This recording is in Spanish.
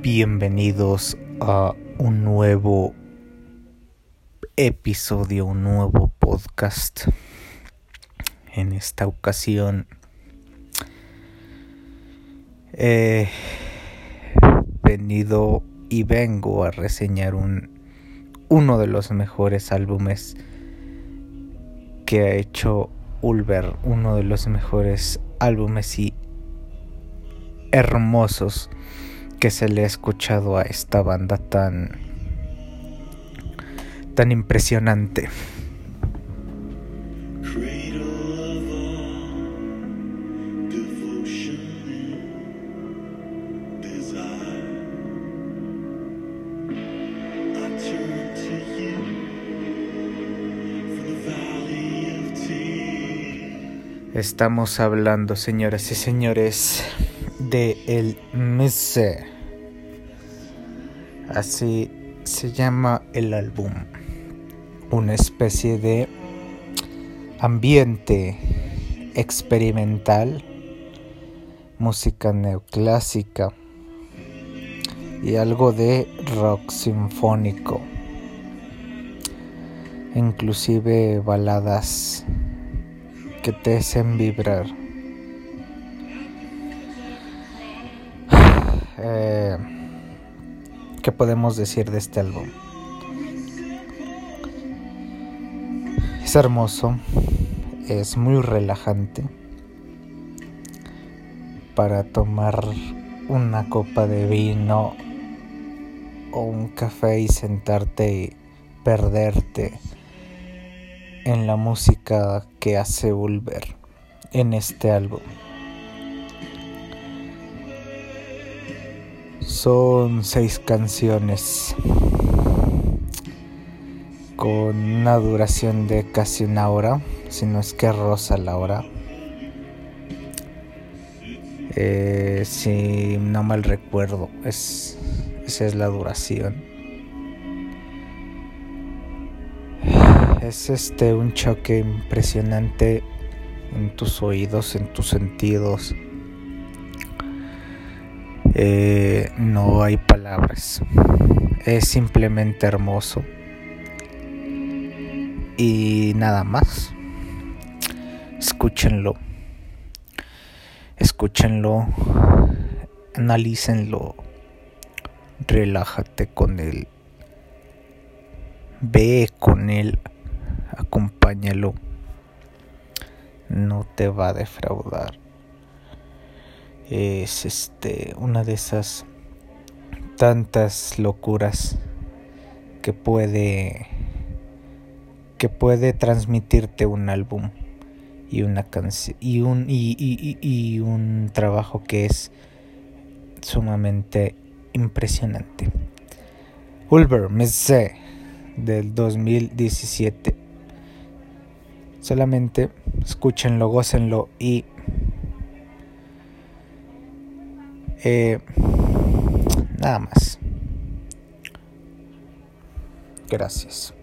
Bienvenidos a un nuevo episodio, un nuevo podcast. En esta ocasión he venido y vengo a reseñar un uno de los mejores álbumes que ha hecho Ulver, uno de los mejores álbumes y hermosos que se le ha escuchado a esta banda tan tan impresionante. Estamos hablando, señoras y señores, de el Mese. Así se llama el álbum. Una especie de ambiente experimental, música neoclásica y algo de rock sinfónico. Inclusive baladas que te hacen vibrar. Eh, ¿Qué podemos decir de este álbum? Es hermoso, es muy relajante para tomar una copa de vino o un café y sentarte y perderte en la música que hace volver en este álbum. Son seis canciones con una duración de casi una hora, si no es que rosa la hora. Eh, si no mal recuerdo, es, esa es la duración. es este un choque impresionante en tus oídos, en tus sentidos. Eh, no hay palabras. Es simplemente hermoso. Y nada más. Escúchenlo. Escúchenlo. Analícenlo. Relájate con él. Ve con él acompáñalo. No te va a defraudar. Es este una de esas tantas locuras que puede que puede transmitirte un álbum y una canción y un y, y, un trabajo que es sumamente impresionante. Ulver Messe del 2017 Solamente escúchenlo, gócenlo y eh, nada más. Gracias.